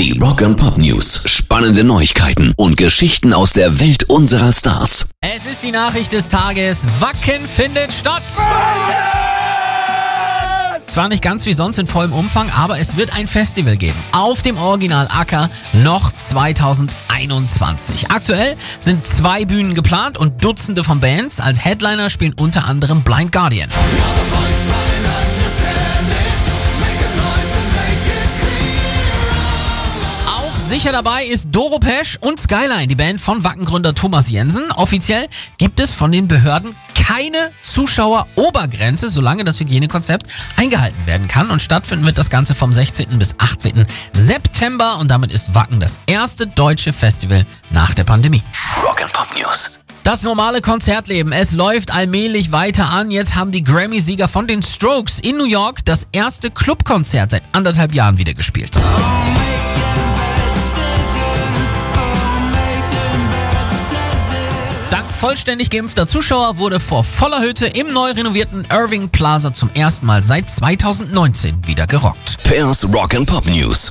Die Rock and Pop News. Spannende Neuigkeiten und Geschichten aus der Welt unserer Stars. Es ist die Nachricht des Tages. Wacken findet statt. Zwar nicht ganz wie sonst in vollem Umfang, aber es wird ein Festival geben. Auf dem Original Acker noch 2021. Aktuell sind zwei Bühnen geplant und Dutzende von Bands. Als Headliner spielen unter anderem Blind Guardian. Auch sicher dabei ist Doro Pesch und Skyline, die Band von Wackengründer Thomas Jensen. Offiziell gibt es von den Behörden keine Zuschauerobergrenze, solange das Hygienekonzept eingehalten werden kann. Und stattfinden wird das Ganze vom 16. bis 18. September. Und damit ist Wacken das erste deutsche Festival nach der Pandemie. Rock and Pop News. Das normale Konzertleben, es läuft allmählich weiter an. Jetzt haben die Grammy-Sieger von den Strokes in New York das erste Clubkonzert seit anderthalb Jahren wieder gespielt. Dank vollständig geimpfter Zuschauer wurde vor voller Hütte im neu renovierten Irving Plaza zum ersten Mal seit 2019 wieder gerockt. Pairs Rock and Pop News.